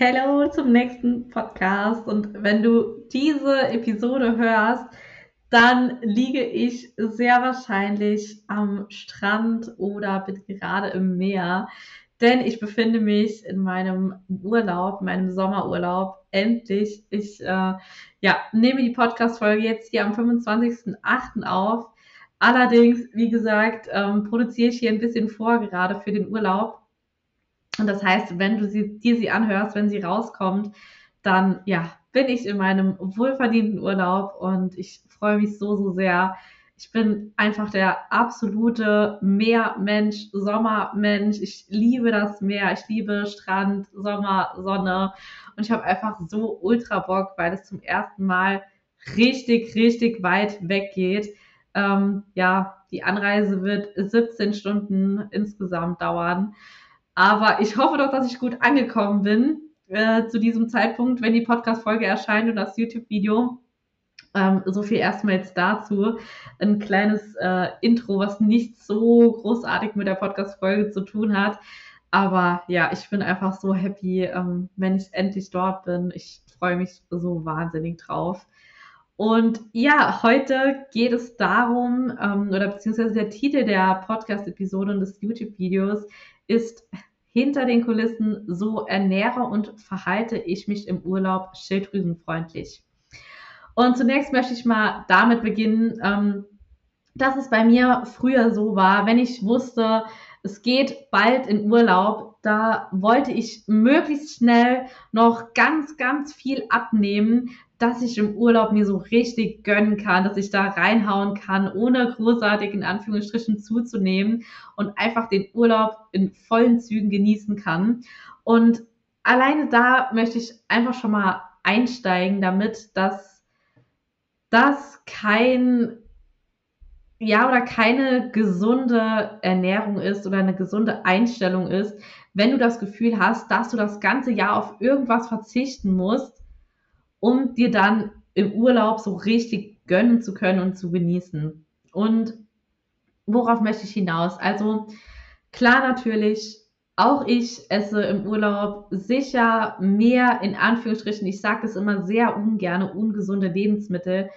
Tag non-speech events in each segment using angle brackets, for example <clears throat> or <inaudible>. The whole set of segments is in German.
Hallo zum nächsten Podcast. Und wenn du diese Episode hörst, dann liege ich sehr wahrscheinlich am Strand oder bin gerade im Meer, denn ich befinde mich in meinem Urlaub, meinem Sommerurlaub. Endlich. Ich äh, ja, nehme die Podcast-Folge jetzt hier am 25.08. auf. Allerdings, wie gesagt, ähm, produziere ich hier ein bisschen vor gerade für den Urlaub. Und das heißt, wenn du sie, dir sie anhörst, wenn sie rauskommt, dann ja, bin ich in meinem wohlverdienten Urlaub und ich freue mich so, so sehr. Ich bin einfach der absolute Meermensch, Sommermensch. Ich liebe das Meer, ich liebe Strand, Sommer, Sonne und ich habe einfach so ultra Bock, weil es zum ersten Mal richtig, richtig weit weg geht. Ähm, ja, die Anreise wird 17 Stunden insgesamt dauern. Aber ich hoffe doch, dass ich gut angekommen bin äh, zu diesem Zeitpunkt, wenn die Podcast-Folge erscheint und das YouTube-Video. Ähm, so viel erstmal jetzt dazu. Ein kleines äh, Intro, was nicht so großartig mit der Podcast-Folge zu tun hat. Aber ja, ich bin einfach so happy, ähm, wenn ich endlich dort bin. Ich freue mich so wahnsinnig drauf. Und ja, heute geht es darum, ähm, oder beziehungsweise der Titel der Podcast-Episode und des YouTube-Videos ist hinter den Kulissen, so ernähre und verhalte ich mich im Urlaub schilddrüsenfreundlich. Und zunächst möchte ich mal damit beginnen, ähm, dass es bei mir früher so war, wenn ich wusste, es geht bald in Urlaub, da wollte ich möglichst schnell noch ganz, ganz viel abnehmen, dass ich im Urlaub mir so richtig gönnen kann, dass ich da reinhauen kann, ohne großartig in Anführungsstrichen zuzunehmen und einfach den Urlaub in vollen Zügen genießen kann. Und alleine da möchte ich einfach schon mal einsteigen, damit dass das kein ja oder keine gesunde Ernährung ist oder eine gesunde Einstellung ist, wenn du das Gefühl hast, dass du das ganze Jahr auf irgendwas verzichten musst, um dir dann im Urlaub so richtig gönnen zu können und zu genießen. Und worauf möchte ich hinaus? Also klar natürlich, auch ich esse im Urlaub sicher mehr in Anführungsstrichen, ich sage das immer sehr ungern, ungesunde Lebensmittel.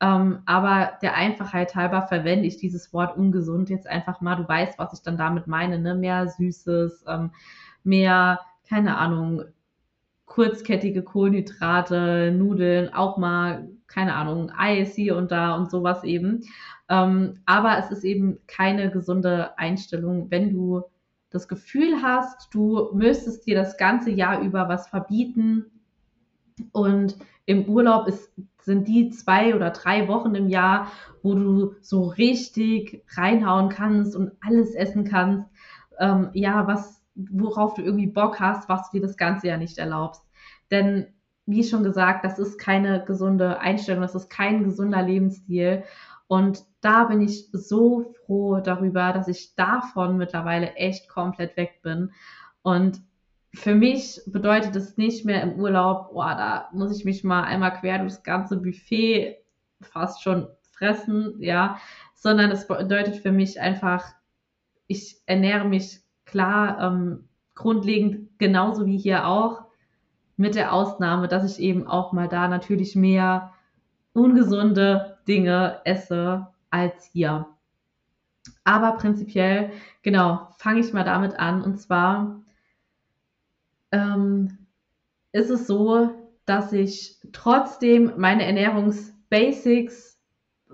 Ähm, aber der Einfachheit halber verwende ich dieses Wort ungesund jetzt einfach mal. Du weißt, was ich dann damit meine, ne? Mehr Süßes, ähm, mehr, keine Ahnung, kurzkettige Kohlenhydrate, Nudeln, auch mal, keine Ahnung, Eis hier und da und sowas eben. Ähm, aber es ist eben keine gesunde Einstellung, wenn du das Gefühl hast, du müsstest dir das ganze Jahr über was verbieten und im Urlaub ist, sind die zwei oder drei Wochen im Jahr, wo du so richtig reinhauen kannst und alles essen kannst. Ähm, ja, was worauf du irgendwie Bock hast, was du dir das ganze Jahr nicht erlaubst. Denn wie schon gesagt, das ist keine gesunde Einstellung, das ist kein gesunder Lebensstil. Und da bin ich so froh darüber, dass ich davon mittlerweile echt komplett weg bin. Und für mich bedeutet es nicht mehr im Urlaub, oh, da muss ich mich mal einmal quer durchs ganze Buffet fast schon fressen, ja, sondern es bedeutet für mich einfach, ich ernähre mich klar, ähm, grundlegend genauso wie hier auch, mit der Ausnahme, dass ich eben auch mal da natürlich mehr ungesunde Dinge esse als hier. Aber prinzipiell, genau, fange ich mal damit an. Und zwar ähm, ist es so, dass ich trotzdem meine Ernährungsbasics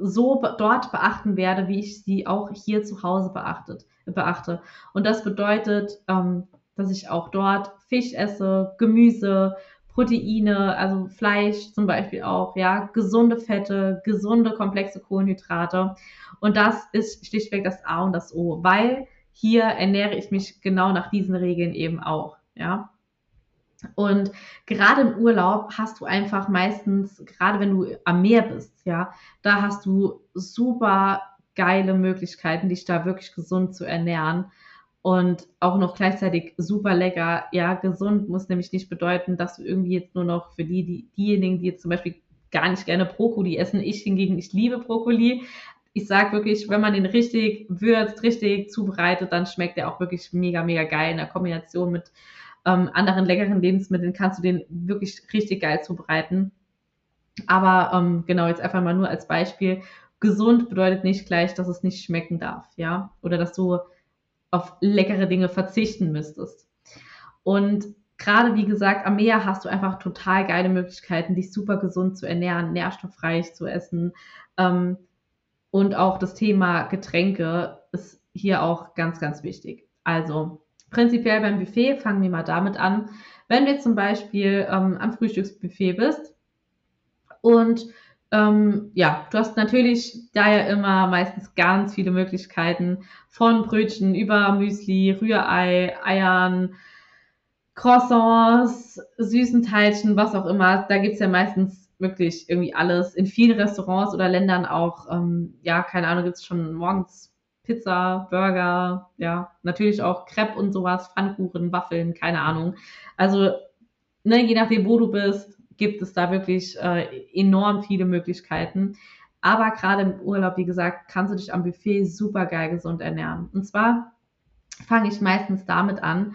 so dort beachten werde, wie ich sie auch hier zu Hause beachtet beachte. Und das bedeutet, ähm, dass ich auch dort Fisch esse, Gemüse, Proteine, also Fleisch zum Beispiel auch, ja, gesunde Fette, gesunde komplexe Kohlenhydrate. Und das ist schlichtweg das A und das O, weil hier ernähre ich mich genau nach diesen Regeln eben auch, ja. Und gerade im Urlaub hast du einfach meistens, gerade wenn du am Meer bist, ja, da hast du super geile Möglichkeiten, dich da wirklich gesund zu ernähren. Und auch noch gleichzeitig super lecker. Ja, gesund muss nämlich nicht bedeuten, dass du irgendwie jetzt nur noch für die, die diejenigen, die jetzt zum Beispiel gar nicht gerne Brokkoli essen. Ich hingegen, ich liebe Brokkoli. Ich sag wirklich, wenn man den richtig würzt, richtig zubereitet, dann schmeckt der auch wirklich mega, mega geil in der Kombination mit ähm, anderen leckeren Lebensmitteln kannst du den wirklich richtig geil zubereiten. Aber ähm, genau, jetzt einfach mal nur als Beispiel. Gesund bedeutet nicht gleich, dass es nicht schmecken darf, ja, oder dass du auf leckere Dinge verzichten müsstest. Und gerade wie gesagt, am Meer hast du einfach total geile Möglichkeiten, dich super gesund zu ernähren, nährstoffreich zu essen. Ähm, und auch das Thema Getränke ist hier auch ganz, ganz wichtig. Also prinzipiell beim Buffet fangen wir mal damit an. Wenn du zum Beispiel ähm, am Frühstücksbuffet bist und ähm, ja, du hast natürlich da ja immer meistens ganz viele Möglichkeiten von Brötchen über Müsli, Rührei, Eiern, Croissants, süßen Teilchen, was auch immer. Da gibt's ja meistens wirklich irgendwie alles. In vielen Restaurants oder Ländern auch, ähm, ja, keine Ahnung, gibt's schon morgens Pizza, Burger, ja, natürlich auch Crepe und sowas, Pfannkuchen, Waffeln, keine Ahnung. Also, ne, je nachdem, wo du bist, gibt es da wirklich äh, enorm viele Möglichkeiten. Aber gerade im Urlaub, wie gesagt, kannst du dich am Buffet super geil gesund ernähren. Und zwar fange ich meistens damit an,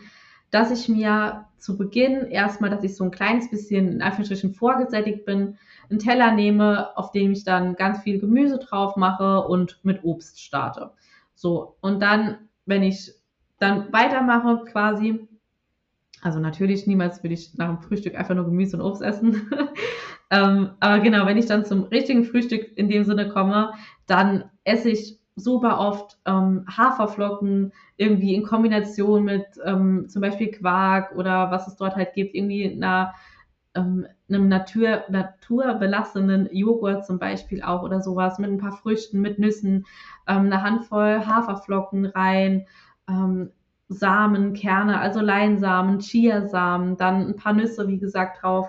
dass ich mir zu Beginn erstmal, dass ich so ein kleines bisschen in Anführungsstrichen vorgesättigt bin, einen Teller nehme, auf dem ich dann ganz viel Gemüse drauf mache und mit Obst starte. So, und dann, wenn ich dann weitermache quasi, also natürlich niemals würde ich nach dem Frühstück einfach nur Gemüse und Obst essen. <laughs> ähm, aber genau, wenn ich dann zum richtigen Frühstück in dem Sinne komme, dann esse ich super oft ähm, Haferflocken irgendwie in Kombination mit ähm, zum Beispiel Quark oder was es dort halt gibt, irgendwie einer, ähm, einem Natur, naturbelassenen Joghurt zum Beispiel auch oder sowas, mit ein paar Früchten, mit Nüssen, ähm, eine Handvoll Haferflocken rein, ähm, Samen, Kerne, also Leinsamen, Chiasamen, dann ein paar Nüsse, wie gesagt, drauf.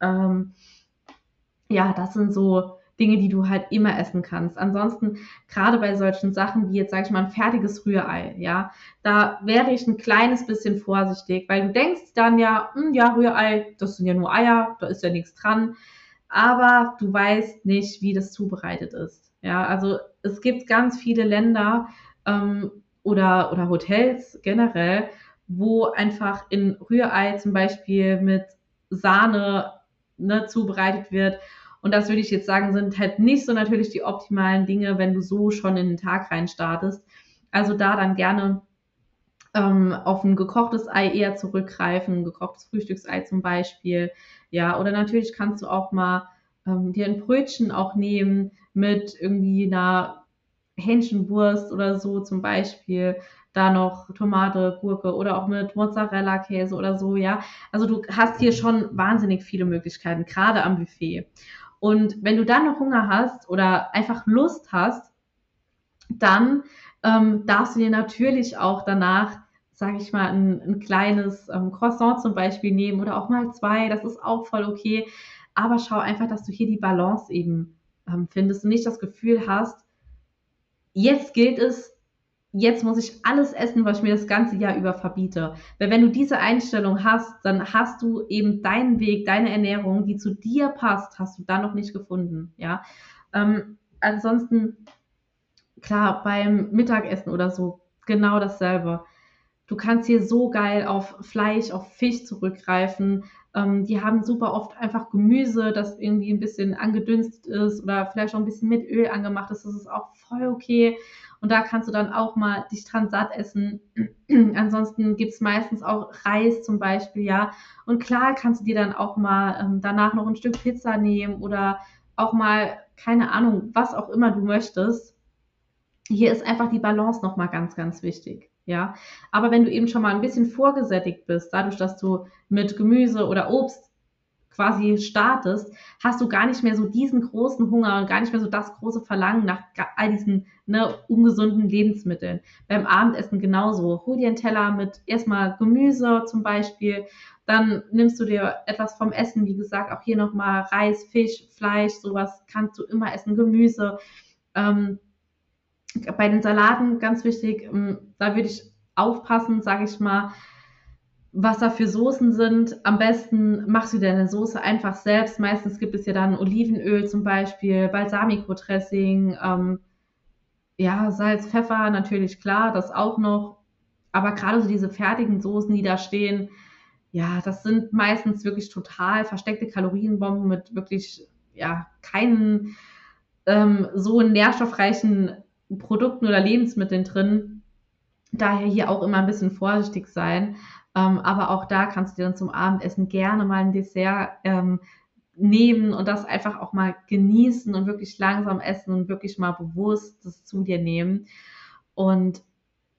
Ähm, ja, das sind so Dinge, die du halt immer essen kannst. Ansonsten, gerade bei solchen Sachen wie jetzt, sage ich mal, ein fertiges Rührei, ja, da wäre ich ein kleines bisschen vorsichtig, weil du denkst dann ja, hm, ja, Rührei, das sind ja nur Eier, da ist ja nichts dran, aber du weißt nicht, wie das zubereitet ist. Ja, also es gibt ganz viele Länder, ähm, oder, oder Hotels generell, wo einfach in Rührei zum Beispiel mit Sahne ne, zubereitet wird. Und das würde ich jetzt sagen, sind halt nicht so natürlich die optimalen Dinge, wenn du so schon in den Tag rein startest. Also da dann gerne ähm, auf ein gekochtes Ei eher zurückgreifen, ein gekochtes Frühstücksei zum Beispiel. Ja, oder natürlich kannst du auch mal ähm, dir ein Brötchen auch nehmen mit irgendwie einer Hähnchenwurst oder so zum Beispiel, da noch Tomate, Gurke oder auch mit Mozzarella-Käse oder so, ja. Also du hast hier schon wahnsinnig viele Möglichkeiten, gerade am Buffet. Und wenn du dann noch Hunger hast oder einfach Lust hast, dann ähm, darfst du dir natürlich auch danach, sage ich mal, ein, ein kleines ähm, Croissant zum Beispiel nehmen oder auch mal zwei. Das ist auch voll okay. Aber schau einfach, dass du hier die Balance eben ähm, findest und nicht das Gefühl hast, jetzt gilt es, jetzt muss ich alles essen, was ich mir das ganze Jahr über verbiete. Weil wenn du diese Einstellung hast, dann hast du eben deinen Weg, deine Ernährung, die zu dir passt, hast du da noch nicht gefunden. Ja. Ähm, ansonsten, klar, beim Mittagessen oder so, genau dasselbe. Du kannst hier so geil auf Fleisch, auf Fisch zurückgreifen. Ähm, die haben super oft einfach Gemüse, das irgendwie ein bisschen angedünstet ist oder vielleicht auch ein bisschen mit Öl angemacht ist. Das ist auch voll okay. Und da kannst du dann auch mal dich dran satt essen. <clears throat> Ansonsten gibt es meistens auch Reis zum Beispiel, ja. Und klar kannst du dir dann auch mal ähm, danach noch ein Stück Pizza nehmen oder auch mal, keine Ahnung, was auch immer du möchtest. Hier ist einfach die Balance nochmal ganz, ganz wichtig. Ja, aber wenn du eben schon mal ein bisschen vorgesättigt bist, dadurch, dass du mit Gemüse oder Obst quasi startest, hast du gar nicht mehr so diesen großen Hunger und gar nicht mehr so das große Verlangen nach all diesen ne, ungesunden Lebensmitteln. Beim Abendessen genauso. Hol dir einen Teller mit erstmal Gemüse zum Beispiel, dann nimmst du dir etwas vom Essen, wie gesagt, auch hier nochmal Reis, Fisch, Fleisch, sowas kannst du immer essen, Gemüse. Ähm, bei den Salaten ganz wichtig, ähm, da würde ich aufpassen, sage ich mal, was da für Soßen sind. Am besten machst du deine Soße einfach selbst. Meistens gibt es ja dann Olivenöl zum Beispiel, Balsamico-Dressing, ähm, ja, Salz, Pfeffer, natürlich klar, das auch noch. Aber gerade so diese fertigen Soßen, die da stehen, ja, das sind meistens wirklich total versteckte Kalorienbomben mit wirklich, ja, keinen ähm, so nährstoffreichen Produkten oder Lebensmitteln drin. Daher hier auch immer ein bisschen vorsichtig sein. Ähm, aber auch da kannst du dir dann zum Abendessen gerne mal ein Dessert ähm, nehmen und das einfach auch mal genießen und wirklich langsam essen und wirklich mal bewusst das zu dir nehmen. Und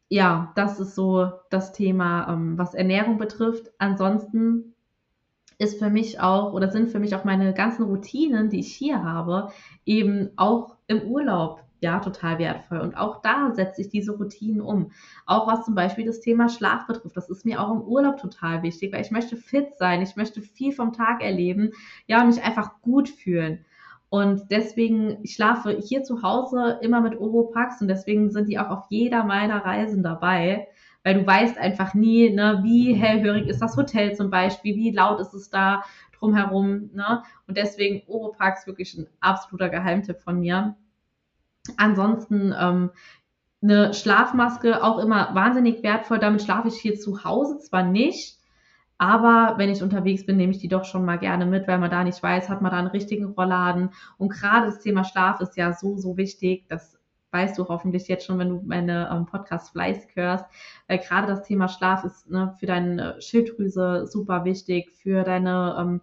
ja, das ist so das Thema, ähm, was Ernährung betrifft. Ansonsten ist für mich auch oder sind für mich auch meine ganzen Routinen, die ich hier habe, eben auch im Urlaub ja total wertvoll. Und auch da setze ich diese Routinen um. Auch was zum Beispiel das Thema Schlaf betrifft. Das ist mir auch im Urlaub total wichtig, weil ich möchte fit sein, ich möchte viel vom Tag erleben, ja, und mich einfach gut fühlen. Und deswegen, ich schlafe hier zu Hause immer mit Oropax und deswegen sind die auch auf jeder meiner Reisen dabei, weil du weißt einfach nie, ne, wie hellhörig ist das Hotel zum Beispiel, wie laut ist es da drumherum, ne? Und deswegen Oropax wirklich ein absoluter Geheimtipp von mir. Ansonsten ähm, eine Schlafmaske auch immer wahnsinnig wertvoll. Damit schlafe ich hier zu Hause zwar nicht, aber wenn ich unterwegs bin, nehme ich die doch schon mal gerne mit, weil man da nicht weiß, hat man da einen richtigen Rollladen. Und gerade das Thema Schlaf ist ja so, so wichtig. Das weißt du hoffentlich jetzt schon, wenn du meine ähm, Podcasts fleißig hörst. Weil gerade das Thema Schlaf ist ne, für deine Schilddrüse super wichtig, für deine ähm,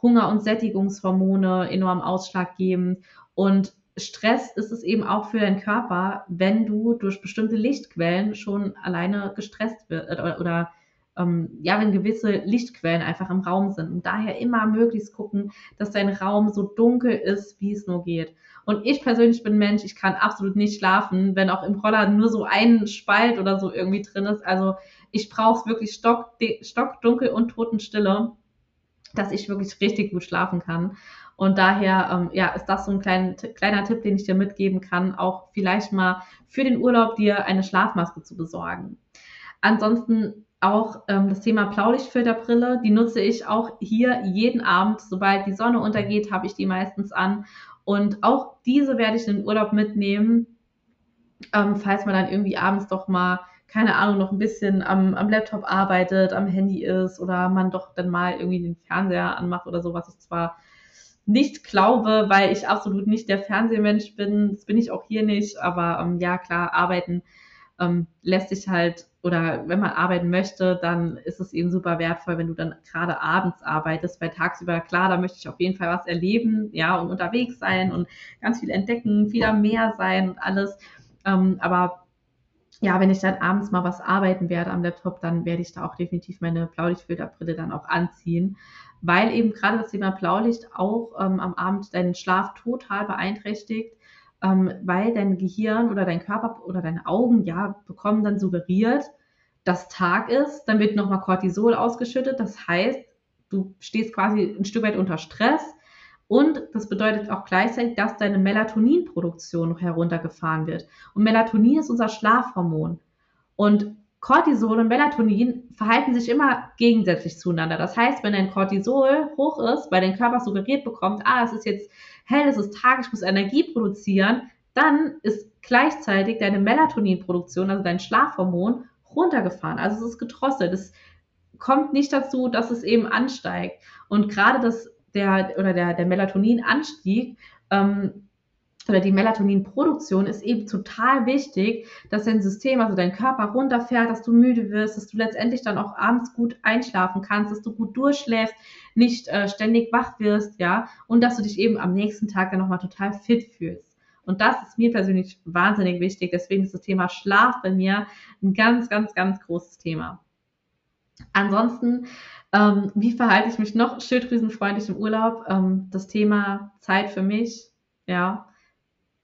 Hunger- und Sättigungshormone enorm ausschlaggebend. Und Stress ist es eben auch für deinen Körper, wenn du durch bestimmte Lichtquellen schon alleine gestresst wird oder, oder ähm, ja, wenn gewisse Lichtquellen einfach im Raum sind. Und daher immer möglichst gucken, dass dein Raum so dunkel ist, wie es nur geht. Und ich persönlich bin Mensch, ich kann absolut nicht schlafen, wenn auch im Roller nur so ein Spalt oder so irgendwie drin ist. Also ich brauche es wirklich stock, stockdunkel und totenstille, dass ich wirklich richtig gut schlafen kann. Und daher ähm, ja, ist das so ein klein, kleiner Tipp, den ich dir mitgeben kann, auch vielleicht mal für den Urlaub dir eine Schlafmaske zu besorgen. Ansonsten auch ähm, das Thema Blaulichtfilterbrille, die nutze ich auch hier jeden Abend. Sobald die Sonne untergeht, habe ich die meistens an. Und auch diese werde ich in den Urlaub mitnehmen, ähm, falls man dann irgendwie abends doch mal, keine Ahnung, noch ein bisschen am, am Laptop arbeitet, am Handy ist oder man doch dann mal irgendwie den Fernseher anmacht oder so, was ich zwar nicht glaube, weil ich absolut nicht der Fernsehmensch bin. Das bin ich auch hier nicht. Aber ähm, ja, klar, arbeiten ähm, lässt sich halt oder wenn man arbeiten möchte, dann ist es eben super wertvoll, wenn du dann gerade abends arbeitest, weil tagsüber, klar, da möchte ich auf jeden Fall was erleben, ja, und unterwegs sein und ganz viel entdecken, viel am Meer sein und alles. Ähm, aber ja, wenn ich dann abends mal was arbeiten werde am Laptop, dann werde ich da auch definitiv meine Blaulichtfilterbrille dann auch anziehen, weil eben gerade das Thema Blaulicht auch ähm, am Abend deinen Schlaf total beeinträchtigt ähm, weil dein Gehirn oder dein Körper oder deine Augen ja bekommen dann suggeriert, dass Tag ist, dann wird nochmal Cortisol ausgeschüttet. Das heißt, du stehst quasi ein Stück weit unter Stress und das bedeutet auch gleichzeitig, dass deine Melatoninproduktion heruntergefahren wird. Und Melatonin ist unser Schlafhormon. Und Cortisol und Melatonin verhalten sich immer gegensätzlich zueinander. Das heißt, wenn dein Cortisol hoch ist, weil dein Körper suggeriert bekommt, ah, es ist jetzt hell, es ist Tag, ich muss Energie produzieren, dann ist gleichzeitig deine Melatoninproduktion, also dein Schlafhormon, runtergefahren. Also es ist gedrosselt. Es kommt nicht dazu, dass es eben ansteigt. Und gerade das, der, oder der, der Melatoninanstieg ähm, oder die Melatoninproduktion ist eben total wichtig, dass dein System, also dein Körper runterfährt, dass du müde wirst, dass du letztendlich dann auch abends gut einschlafen kannst, dass du gut durchschläfst, nicht äh, ständig wach wirst, ja, und dass du dich eben am nächsten Tag dann nochmal total fit fühlst. Und das ist mir persönlich wahnsinnig wichtig. Deswegen ist das Thema Schlaf bei mir ein ganz, ganz, ganz großes Thema. Ansonsten, ähm, wie verhalte ich mich noch schilddrüsenfreundlich im Urlaub? Ähm, das Thema Zeit für mich, ja,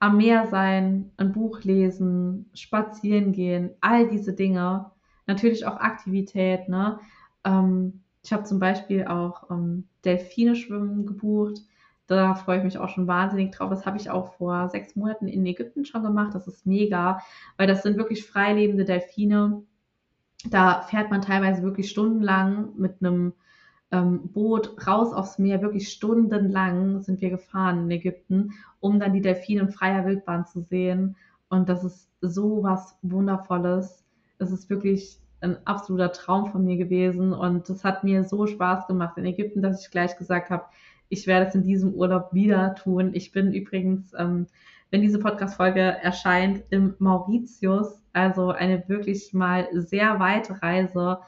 am Meer sein, ein Buch lesen, spazieren gehen, all diese Dinge. Natürlich auch Aktivität. Ne? Ähm, ich habe zum Beispiel auch ähm, Delfine schwimmen gebucht. Da freue ich mich auch schon wahnsinnig drauf. Das habe ich auch vor sechs Monaten in Ägypten schon gemacht. Das ist mega, weil das sind wirklich freilebende Delfine. Da fährt man teilweise wirklich stundenlang mit einem ähm, Boot raus aufs Meer, wirklich stundenlang sind wir gefahren in Ägypten, um dann die Delfine in freier Wildbahn zu sehen. Und das ist so was Wundervolles. Es ist wirklich ein absoluter Traum von mir gewesen und das hat mir so Spaß gemacht in Ägypten, dass ich gleich gesagt habe, ich werde es in diesem Urlaub wieder tun. Ich bin übrigens, ähm, wenn diese Podcast-Folge erscheint, im Mauritius, also eine wirklich mal sehr weite Reise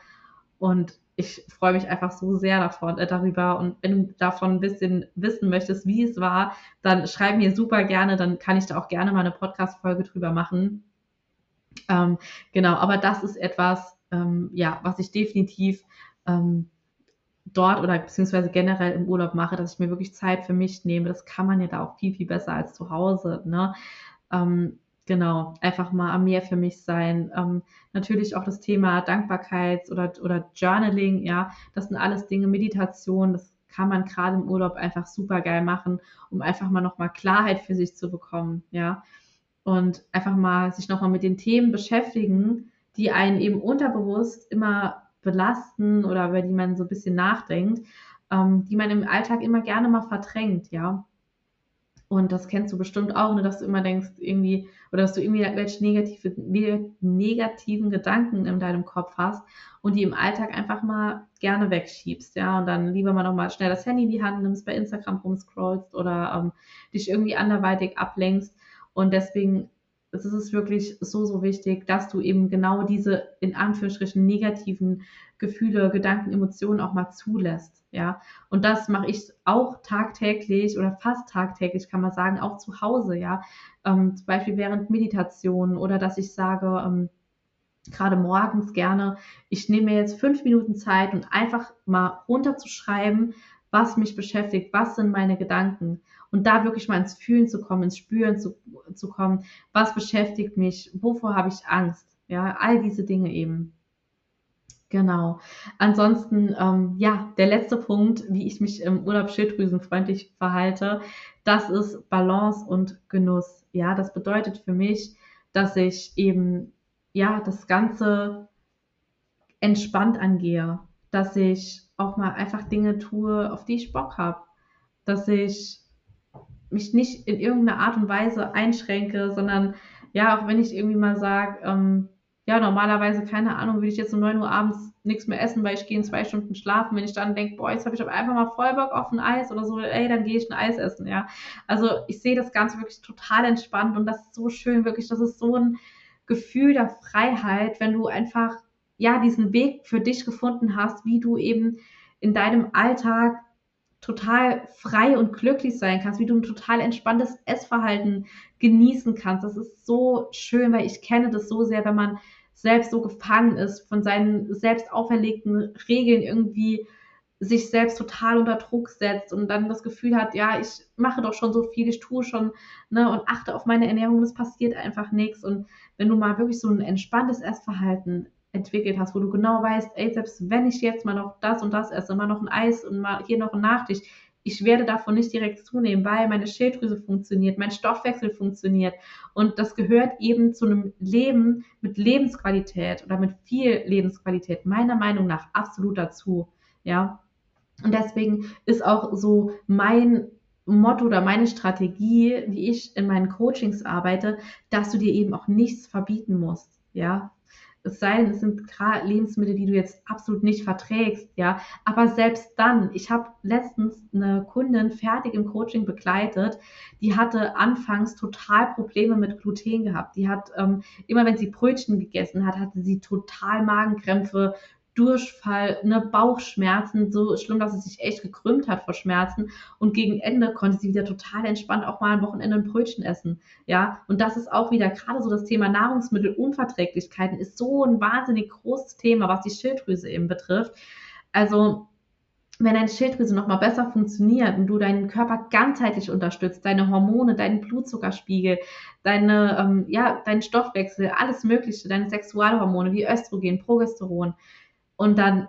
und ich freue mich einfach so sehr davon, äh, darüber. Und wenn du davon ein bisschen wissen möchtest, wie es war, dann schreib mir super gerne, dann kann ich da auch gerne mal eine Podcast-Folge drüber machen. Ähm, genau, aber das ist etwas, ähm, ja, was ich definitiv ähm, dort oder beziehungsweise generell im Urlaub mache, dass ich mir wirklich Zeit für mich nehme. Das kann man ja da auch viel, viel besser als zu Hause. Ne? Ähm, Genau, einfach mal am Meer für mich sein. Ähm, natürlich auch das Thema Dankbarkeit oder, oder Journaling, ja, das sind alles Dinge, Meditation, das kann man gerade im Urlaub einfach super geil machen, um einfach mal nochmal Klarheit für sich zu bekommen, ja. Und einfach mal sich nochmal mit den Themen beschäftigen, die einen eben unterbewusst immer belasten oder über die man so ein bisschen nachdenkt, ähm, die man im Alltag immer gerne mal verdrängt, ja. Und das kennst du bestimmt auch, ne, dass du immer denkst, irgendwie, oder dass du irgendwie welche negative, negativen Gedanken in deinem Kopf hast und die im Alltag einfach mal gerne wegschiebst, ja, und dann lieber mal nochmal schnell das Handy in die Hand nimmst, bei Instagram rumscrollst oder ähm, dich irgendwie anderweitig ablenkst. Und deswegen es ist wirklich so, so wichtig, dass du eben genau diese in Anführungsstrichen negativen Gefühle, Gedanken, Emotionen auch mal zulässt. Ja, und das mache ich auch tagtäglich oder fast tagtäglich, kann man sagen, auch zu Hause. Ja, ähm, zum Beispiel während Meditation oder dass ich sage, ähm, gerade morgens gerne, ich nehme mir jetzt fünf Minuten Zeit und einfach mal runterzuschreiben, was mich beschäftigt, was sind meine Gedanken und da wirklich mal ins Fühlen zu kommen, ins Spüren zu, zu kommen, was beschäftigt mich, wovor habe ich Angst, ja, all diese Dinge eben. Genau. Ansonsten, ähm, ja, der letzte Punkt, wie ich mich im Urlaub schilddrüsenfreundlich verhalte, das ist Balance und Genuss. Ja, das bedeutet für mich, dass ich eben, ja, das Ganze entspannt angehe, dass ich auch mal einfach Dinge tue, auf die ich Bock habe, dass ich mich nicht in irgendeiner Art und Weise einschränke, sondern ja, auch wenn ich irgendwie mal sage, ähm, ja, normalerweise, keine Ahnung, will ich jetzt um 9 Uhr abends nichts mehr essen, weil ich gehe in zwei Stunden schlafen. Wenn ich dann denke, boah, jetzt habe ich einfach mal voll Bock auf ein Eis oder so, ey, dann gehe ich ein Eis essen, ja. Also ich sehe das Ganze wirklich total entspannt und das ist so schön, wirklich, das ist so ein Gefühl der Freiheit, wenn du einfach, ja, diesen Weg für dich gefunden hast, wie du eben in deinem Alltag total frei und glücklich sein kannst, wie du ein total entspanntes Essverhalten genießen kannst. Das ist so schön, weil ich kenne das so sehr, wenn man selbst so gefangen ist von seinen selbst auferlegten Regeln irgendwie sich selbst total unter Druck setzt und dann das Gefühl hat, ja, ich mache doch schon so viel, ich tue schon ne, und achte auf meine Ernährung, es passiert einfach nichts. Und wenn du mal wirklich so ein entspanntes Essverhalten entwickelt hast, wo du genau weißt, ey, selbst wenn ich jetzt mal noch das und das esse, mal noch ein Eis und mal hier noch ein Nachtisch, ich werde davon nicht direkt zunehmen, weil meine Schilddrüse funktioniert, mein Stoffwechsel funktioniert. Und das gehört eben zu einem Leben mit Lebensqualität oder mit viel Lebensqualität, meiner Meinung nach, absolut dazu. Ja. Und deswegen ist auch so mein Motto oder meine Strategie, wie ich in meinen Coachings arbeite, dass du dir eben auch nichts verbieten musst. Ja, es sei denn, es sind Lebensmittel, die du jetzt absolut nicht verträgst, ja. Aber selbst dann, ich habe letztens eine Kundin fertig im Coaching begleitet, die hatte anfangs total Probleme mit Gluten gehabt. Die hat ähm, immer, wenn sie Brötchen gegessen hat, hatte sie total Magenkrämpfe, Durchfall, ne, Bauchschmerzen, so schlimm, dass sie sich echt gekrümmt hat vor Schmerzen. Und gegen Ende konnte sie wieder total entspannt auch mal am Wochenende ein Brötchen essen. Ja, und das ist auch wieder gerade so das Thema Nahrungsmittelunverträglichkeiten ist so ein wahnsinnig großes Thema, was die Schilddrüse eben betrifft. Also, wenn deine Schilddrüse nochmal besser funktioniert und du deinen Körper ganzheitlich unterstützt, deine Hormone, deinen Blutzuckerspiegel, deine, ähm, ja, deinen Stoffwechsel, alles Mögliche, deine Sexualhormone wie Östrogen, Progesteron, und dann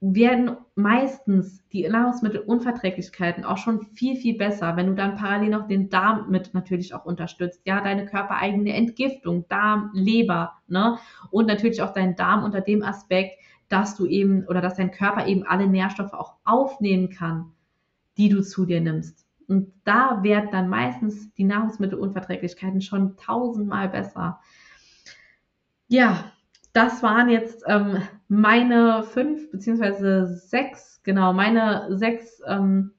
werden meistens die Nahrungsmittelunverträglichkeiten auch schon viel, viel besser, wenn du dann parallel noch den Darm mit natürlich auch unterstützt. Ja, deine körpereigene Entgiftung, Darm, Leber, ne? Und natürlich auch deinen Darm unter dem Aspekt, dass du eben oder dass dein Körper eben alle Nährstoffe auch aufnehmen kann, die du zu dir nimmst. Und da werden dann meistens die Nahrungsmittelunverträglichkeiten schon tausendmal besser. Ja, das waren jetzt ähm, meine fünf beziehungsweise sechs, genau, meine sechs ähm,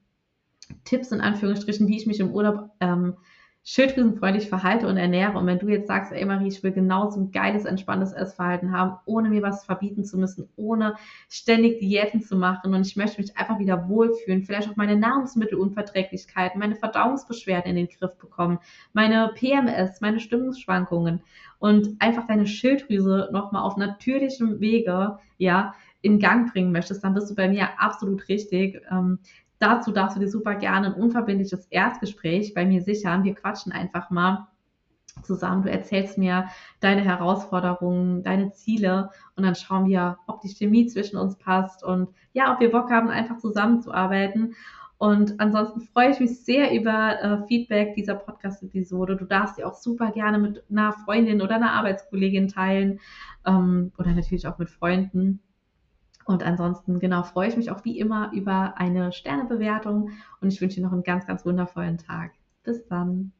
Tipps in Anführungsstrichen, wie ich mich im Urlaub ähm, schilddrüsenfreundlich verhalte und ernähre. Und wenn du jetzt sagst, ey Marie, ich will genauso ein geiles, entspanntes Essverhalten haben, ohne mir was verbieten zu müssen, ohne ständig Diäten zu machen und ich möchte mich einfach wieder wohlfühlen, vielleicht auch meine Nahrungsmittelunverträglichkeiten, meine Verdauungsbeschwerden in den Griff bekommen, meine PMS, meine Stimmungsschwankungen und einfach deine Schilddrüse nochmal auf natürlichem Wege, ja, in Gang bringen möchtest, dann bist du bei mir absolut richtig. Ähm, Dazu darfst du dir super gerne ein unverbindliches Erstgespräch bei mir sichern. Wir quatschen einfach mal zusammen. Du erzählst mir deine Herausforderungen, deine Ziele und dann schauen wir, ob die Chemie zwischen uns passt und ja, ob wir Bock haben, einfach zusammenzuarbeiten. Und ansonsten freue ich mich sehr über äh, Feedback dieser Podcast-Episode. Du darfst sie auch super gerne mit einer Freundin oder einer Arbeitskollegin teilen ähm, oder natürlich auch mit Freunden. Und ansonsten, genau, freue ich mich auch wie immer über eine Sternebewertung und ich wünsche dir noch einen ganz, ganz wundervollen Tag. Bis dann.